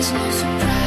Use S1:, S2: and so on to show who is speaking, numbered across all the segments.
S1: It's no surprise.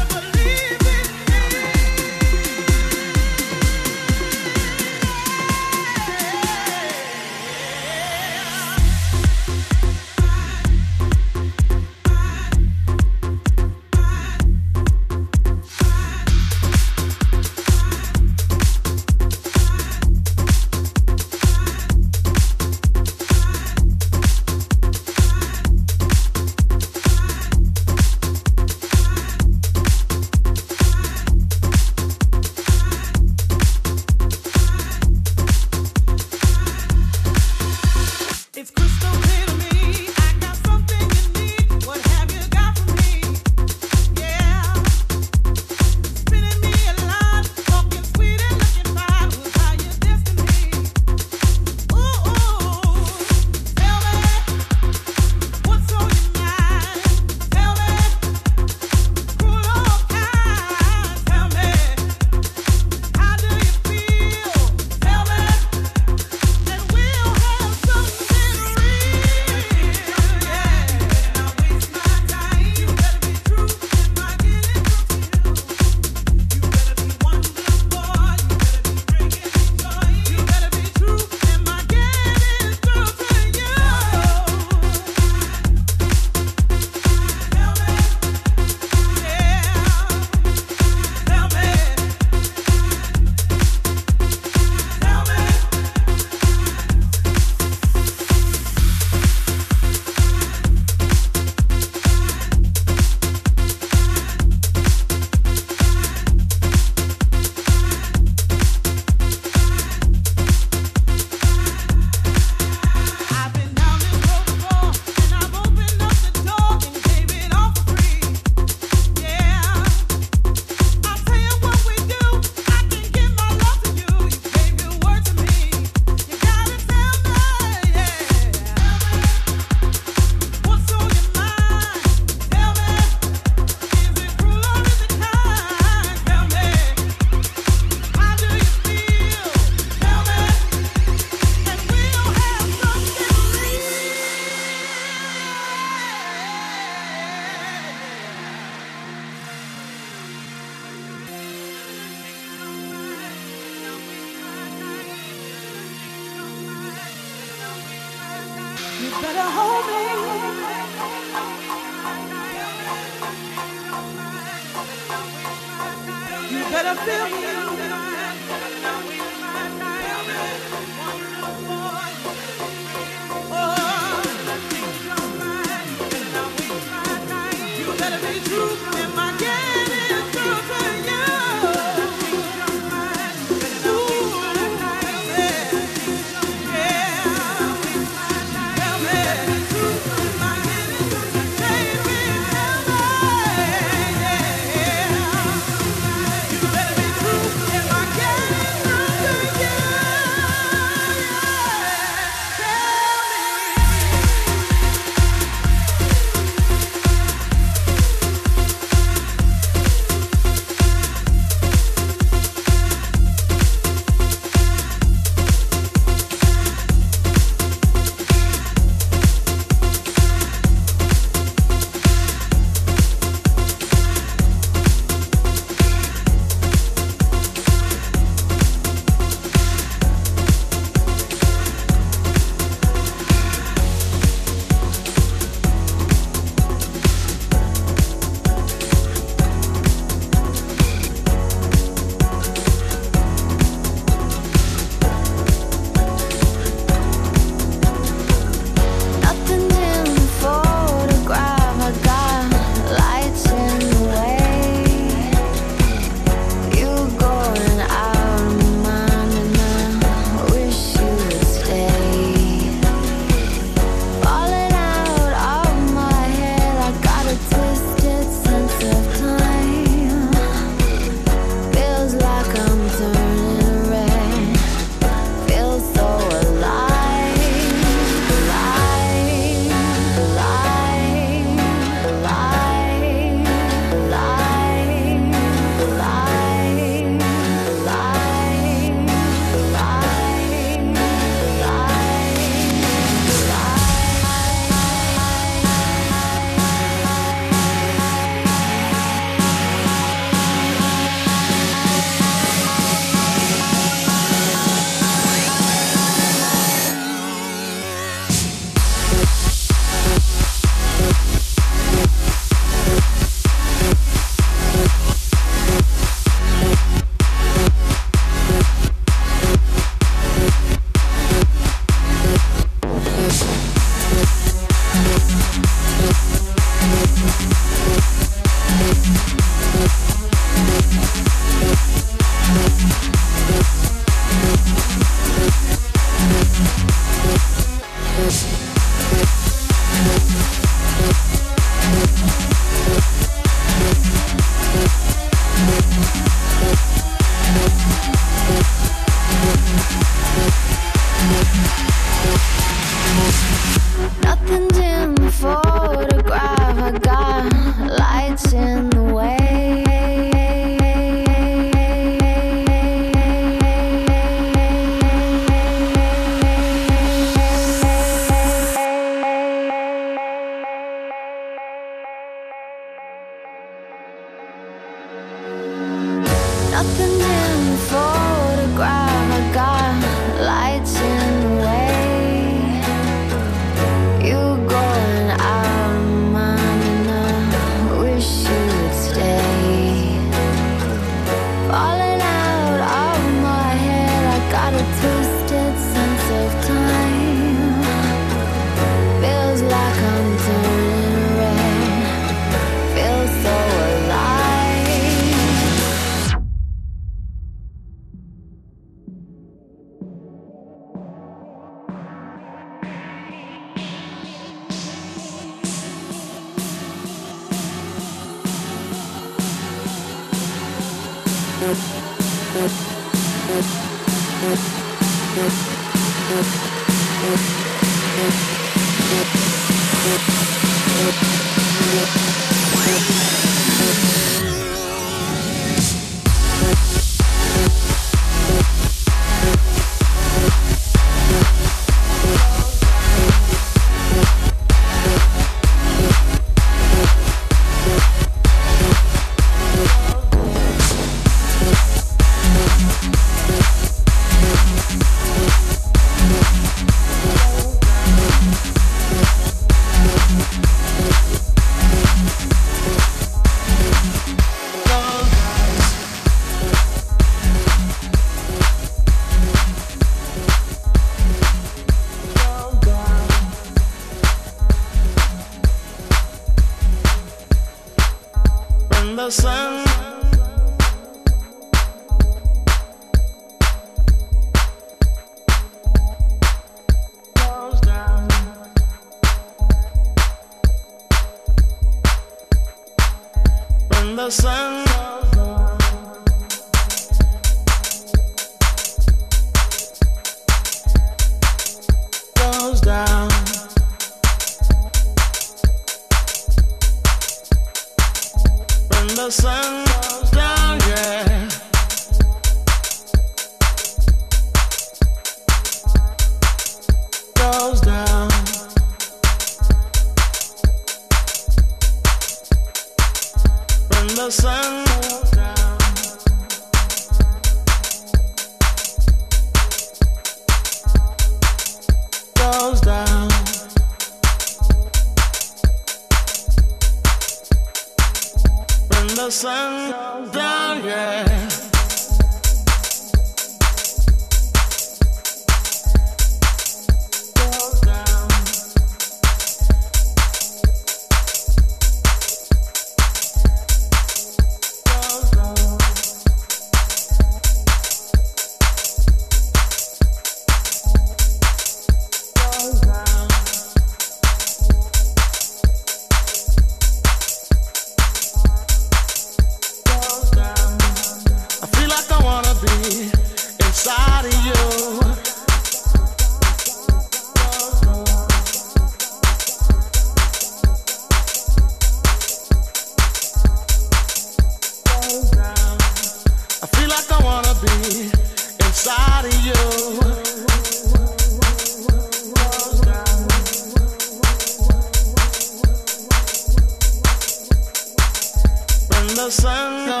S2: the sun.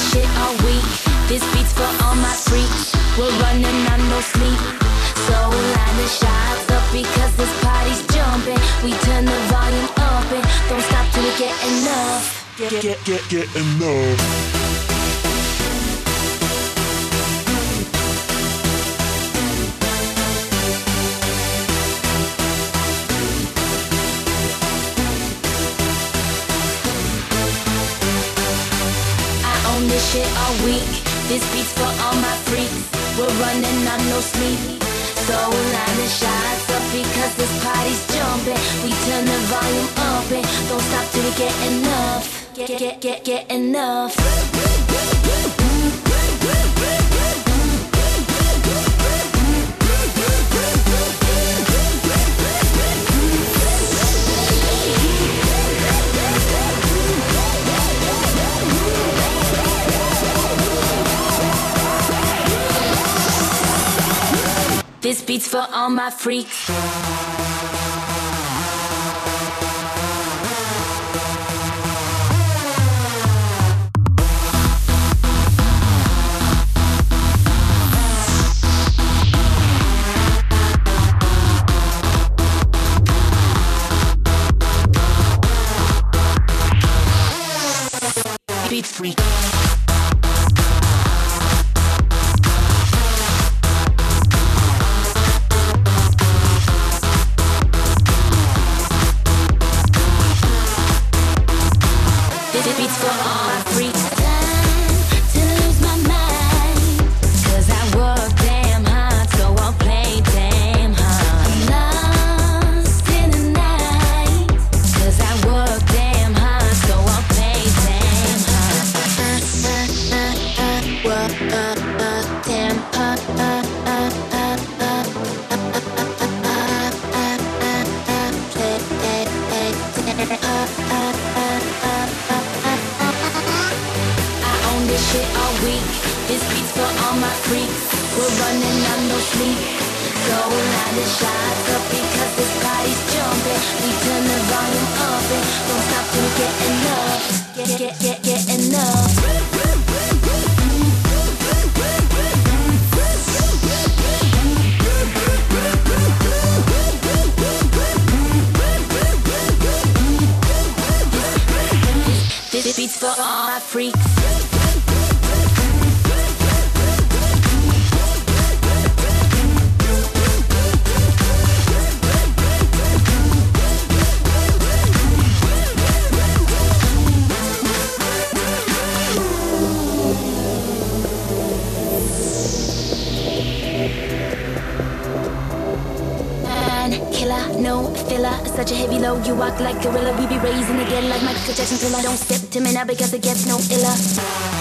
S3: this shit all week. This beats for all my freaks. We're running on no sleep. So line the shots up because this party's jumping. We turn the volume up and don't stop till we get enough. Get, get,
S4: get, get enough.
S3: shit all week. This beat's for all my freaks. We're running on no sleep. So line the shots up because this party's jumping. We turn the volume up and don't stop till we get enough. Get get get get enough. This beat's for all my freaks. Freak. now because it gets no iller.